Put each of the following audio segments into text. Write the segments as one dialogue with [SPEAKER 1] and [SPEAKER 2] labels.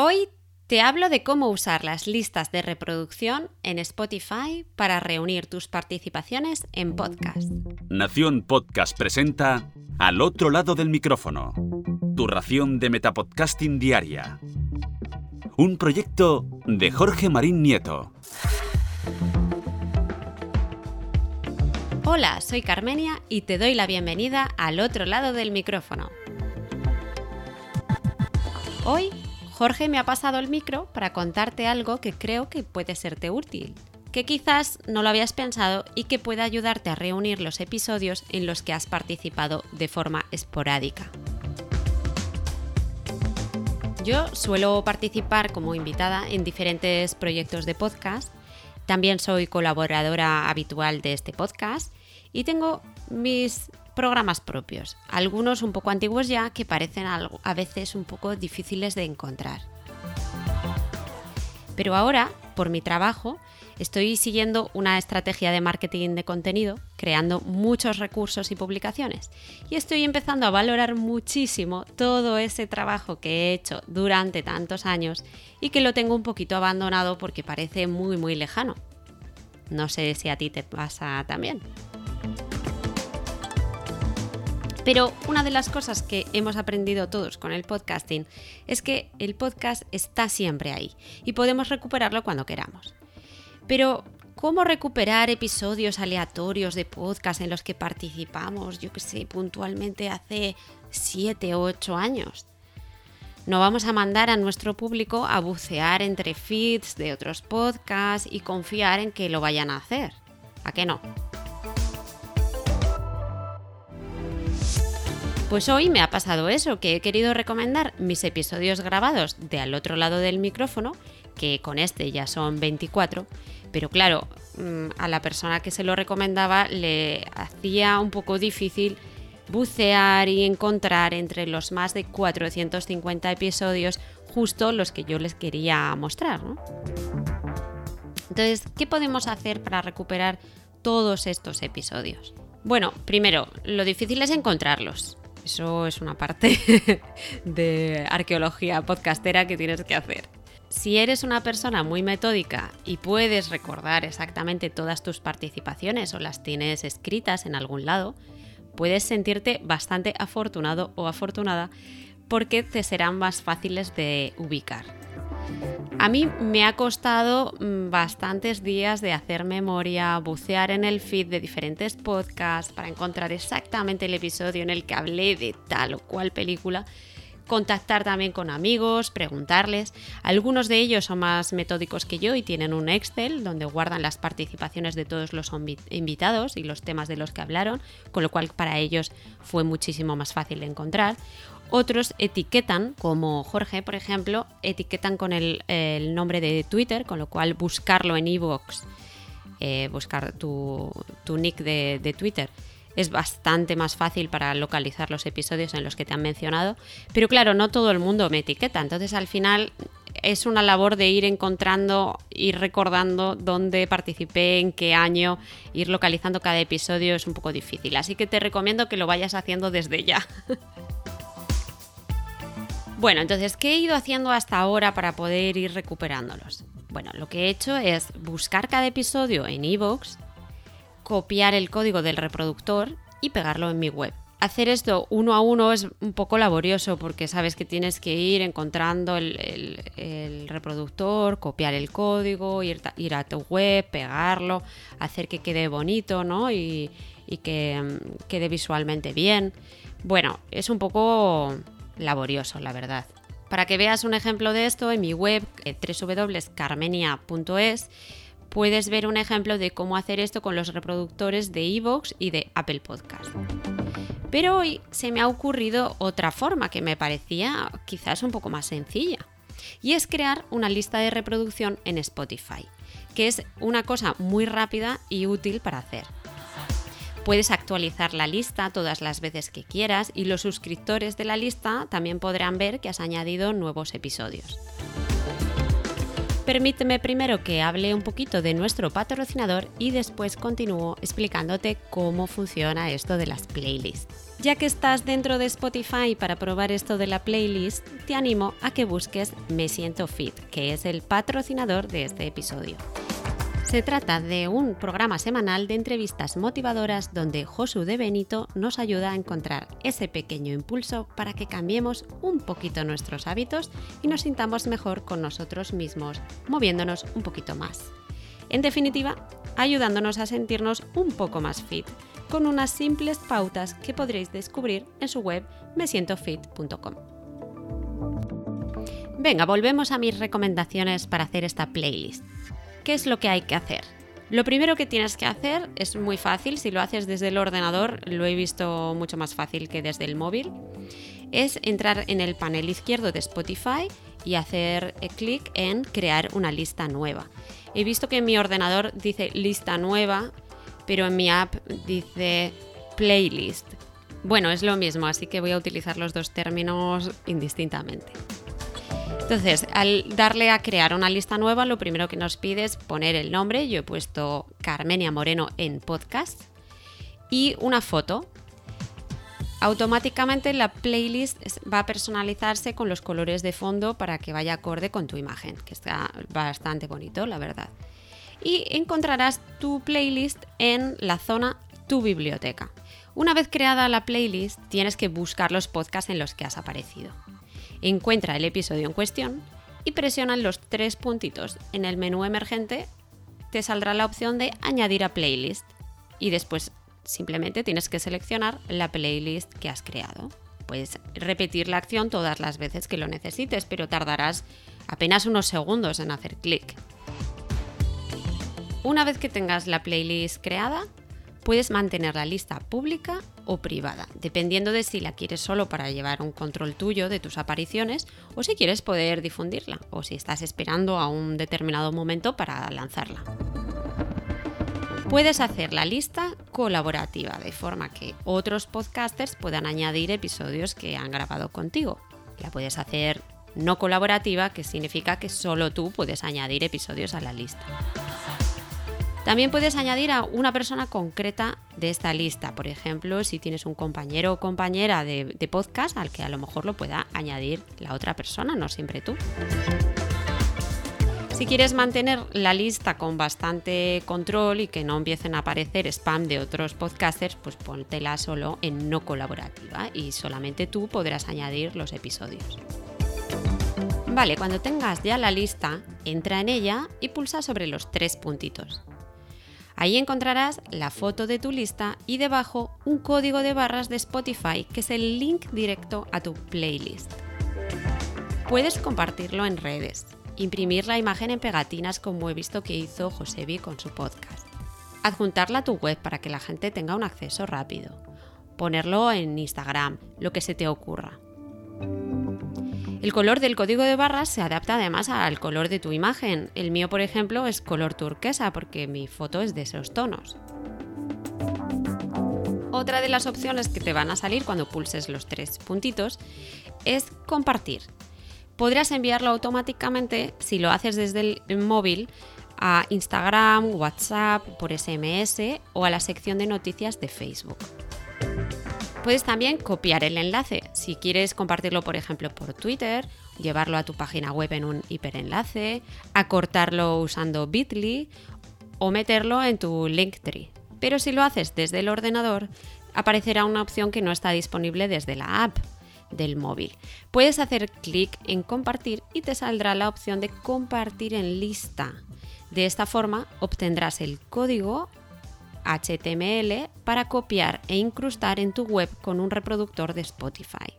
[SPEAKER 1] Hoy te hablo de cómo usar las listas de reproducción en Spotify para reunir tus participaciones en podcast.
[SPEAKER 2] Nación Podcast presenta Al otro lado del micrófono, tu ración de Metapodcasting diaria. Un proyecto de Jorge Marín Nieto.
[SPEAKER 1] Hola, soy Carmenia y te doy la bienvenida al otro lado del micrófono. Hoy Jorge me ha pasado el micro para contarte algo que creo que puede serte útil, que quizás no lo habías pensado y que puede ayudarte a reunir los episodios en los que has participado de forma esporádica. Yo suelo participar como invitada en diferentes proyectos de podcast, también soy colaboradora habitual de este podcast y tengo mis programas propios, algunos un poco antiguos ya que parecen a veces un poco difíciles de encontrar. Pero ahora, por mi trabajo, estoy siguiendo una estrategia de marketing de contenido, creando muchos recursos y publicaciones. Y estoy empezando a valorar muchísimo todo ese trabajo que he hecho durante tantos años y que lo tengo un poquito abandonado porque parece muy muy lejano. No sé si a ti te pasa también. Pero una de las cosas que hemos aprendido todos con el podcasting es que el podcast está siempre ahí y podemos recuperarlo cuando queramos. Pero, ¿cómo recuperar episodios aleatorios de podcast en los que participamos, yo que sé, puntualmente hace 7 o 8 años? No vamos a mandar a nuestro público a bucear entre feeds de otros podcasts y confiar en que lo vayan a hacer. ¿A qué no? Pues hoy me ha pasado eso, que he querido recomendar mis episodios grabados de al otro lado del micrófono, que con este ya son 24, pero claro, mm, a la persona que se lo recomendaba le hacía un poco difícil bucear y encontrar entre los más de 450 episodios justo los que yo les quería mostrar. Entonces, ¿qué podemos hacer para recuperar todos estos episodios? Bueno, primero, lo difícil es encontrarlos. Eso es una parte de arqueología podcastera que tienes que hacer. Si eres una persona muy metódica y puedes recordar exactamente todas tus participaciones o las tienes escritas en algún lado, puedes sentirte bastante afortunado o afortunada porque te serán más fáciles de ubicar. A mí me ha costado mm, bastantes días de hacer memoria, bucear en el feed de diferentes podcasts para encontrar exactamente el episodio en el que hablé de tal o cual película contactar también con amigos, preguntarles. Algunos de ellos son más metódicos que yo y tienen un Excel donde guardan las participaciones de todos los invitados y los temas de los que hablaron, con lo cual para ellos fue muchísimo más fácil de encontrar. Otros etiquetan, como Jorge, por ejemplo, etiquetan con el, nombre de Twitter, con lo cual buscarlo en iVoox, eh, buscar tu, nick de, de Twitter, es bastante más fácil para localizar los episodios en los que te han mencionado. Pero claro, no todo el mundo me etiqueta, entonces al final es una labor de ir encontrando, ir recordando dónde participé, en qué año, ir localizando cada episodio es un poco difícil. Así que te recomiendo que lo vayas haciendo desde ya. Bueno, entonces, ¿qué he ido haciendo hasta ahora para poder ir recuperándolos? Bueno, lo que he hecho es buscar cada episodio en iVoox, copiar el código del reproductor y pegarlo en mi web. Hacer esto uno a uno es un poco laborioso porque sabes que tienes que ir encontrando el, reproductor, copiar el código, ir, ir, a tu web, pegarlo, hacer que quede bonito ¿no? y, que mm, quede visualmente bien. Bueno, es un poco laborioso, la verdad. Para que veas un ejemplo de esto, en mi web eh, www.carmenia.es puedes ver un ejemplo de cómo hacer esto con los reproductores de iVoox y de Apple Podcast. Pero hoy se me ha ocurrido otra forma que me parecía quizás un poco más sencilla. Y es crear una lista de reproducción en Spotify, que es una cosa muy rápida y útil para hacer. Puedes actualizar la lista todas las veces que quieras y los suscriptores de la lista también podrán ver que has añadido nuevos episodios. Permíteme primero que hable un poquito de nuestro patrocinador y después continúo explicándote cómo funciona esto de las playlists. Ya que estás dentro de Spotify para probar esto de la playlist, te animo a que busques Me Siento Fit, que es el patrocinador de este episodio. Se trata de un programa semanal de entrevistas motivadoras donde Josu de Benito nos ayuda a encontrar ese pequeño impulso para que cambiemos un poquito nuestros hábitos y nos sintamos mejor con nosotros mismos, moviéndonos un poquito más. En definitiva, ayudándonos a sentirnos un poco más fit con unas simples pautas que podréis descubrir en su web mesientofit.com. Venga, volvemos a mis recomendaciones para hacer esta playlist. ¿Qué es lo que hay que hacer? Lo primero que tienes que hacer es muy fácil, si lo haces desde el ordenador, lo he visto mucho más fácil que desde el móvil, es entrar en el panel izquierdo de Spotify y hacer eh, clic en crear una lista nueva. He visto que en mi ordenador dice lista nueva pero en mi app dice playlist. Bueno, es lo mismo, así que voy a utilizar los dos términos indistintamente. Entonces, al darle a crear una lista nueva, lo primero que nos pide es poner el nombre. Yo he puesto Carmenia Moreno en podcast y una foto. Automáticamente la playlist va a personalizarse con los colores de fondo para que vaya acorde con tu imagen, que está bastante bonito, la verdad y encontrarás tu playlist en la zona Tu biblioteca. Una vez creada la playlist, tienes que buscar los podcasts en los que has aparecido. Encuentra el episodio en cuestión y presiona los tres puntitos. En el menú emergente te saldrá la opción de añadir a playlist y después simplemente tienes que seleccionar la playlist que has creado. Puedes repetir la acción todas las veces que lo necesites, pero tardarás apenas unos segundos en hacer clic. Una vez que tengas la playlist creada, puedes mantener la lista pública o privada, dependiendo de si la quieres solo para llevar un control tuyo de tus apariciones o si quieres poder difundirla o si estás esperando a un determinado momento para lanzarla. Puedes hacer la lista colaborativa de forma que otros podcasters puedan añadir episodios que han grabado contigo. La puedes hacer no colaborativa, que significa que solo tú puedes añadir episodios a la lista. También puedes añadir a una persona concreta de esta lista, por ejemplo, si tienes un compañero o compañera de, podcast al que a lo mejor lo pueda añadir la otra persona, no siempre tú. Si quieres mantener la lista con bastante control y que no empiecen a aparecer spam de otros podcasters, pues póntela solo en no colaborativa y solamente tú podrás añadir los episodios. Vale, cuando tengas ya la lista, entra en ella y pulsa sobre los tres puntitos. Ahí encontrarás la foto de tu lista y debajo un código de barras de Spotify que es el link directo a tu playlist. Puedes compartirlo en redes, imprimir la imagen en pegatinas como he visto que hizo Josebi con su podcast, adjuntarla a tu web para que la gente tenga un acceso rápido, ponerlo en Instagram, lo que se te ocurra. El color del código de barras se adapta además al color de tu imagen. El mío, por ejemplo, es color turquesa porque mi foto es de esos tonos. Otra de las opciones que te van a salir cuando pulses los tres puntitos es compartir. Podrás enviarlo automáticamente si lo haces desde el móvil a Instagram, WhatsApp, por SMS o a la sección de noticias de Facebook. Puedes también copiar el enlace. Si quieres compartirlo, por ejemplo, por Twitter, llevarlo a tu página web en un hiperenlace, acortarlo usando Bitly o meterlo en tu Linktree. Pero si lo haces desde el ordenador, aparecerá una opción que no está disponible desde la app del móvil. Puedes hacer clic en compartir y te saldrá la opción de compartir en lista. De esta forma obtendrás el código HTML para copiar e incrustar en tu web con un reproductor de Spotify.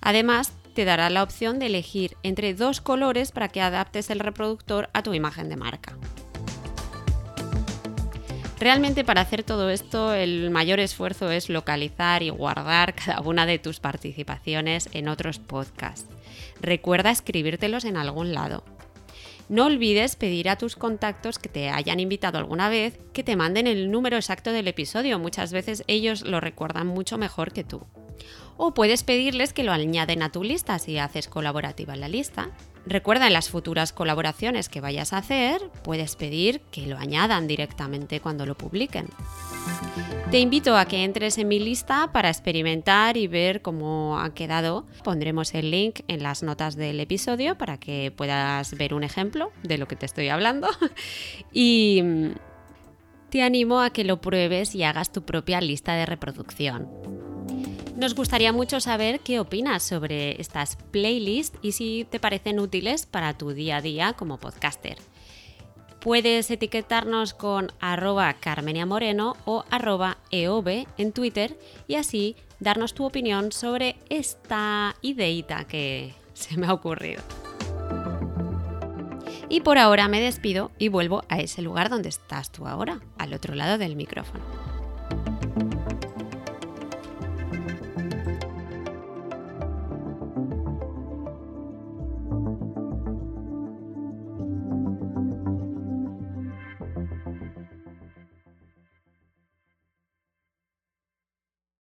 [SPEAKER 1] Además, te dará la opción de elegir entre dos colores para que adaptes el reproductor a tu imagen de marca. Realmente para hacer todo esto el mayor esfuerzo es localizar y guardar cada una de tus participaciones en otros podcasts. Recuerda escribírtelos en algún lado. No olvides pedir a tus contactos que te hayan invitado alguna vez que te manden el número exacto del episodio. Muchas veces ellos lo recuerdan mucho mejor que tú. O puedes pedirles que lo añaden a tu lista si haces colaborativa la lista. Recuerda en las futuras colaboraciones que vayas a hacer, puedes pedir que lo añadan directamente cuando lo publiquen. Te invito a que entres en mi lista para experimentar y ver cómo ha quedado. Pondremos el link en las notas del episodio para que puedas ver un ejemplo de lo que te estoy hablando. y mm, te animo a que lo pruebes y hagas tu propia lista de reproducción. Nos gustaría mucho saber qué opinas sobre estas playlists y si te parecen útiles para tu día a día como podcaster. Puedes etiquetarnos con arroba Carmenia Moreno o arroba EOB en Twitter y así darnos tu opinión sobre esta ideita que se me ha ocurrido. Y por ahora me despido y vuelvo a ese lugar donde estás tú ahora, al otro lado del micrófono.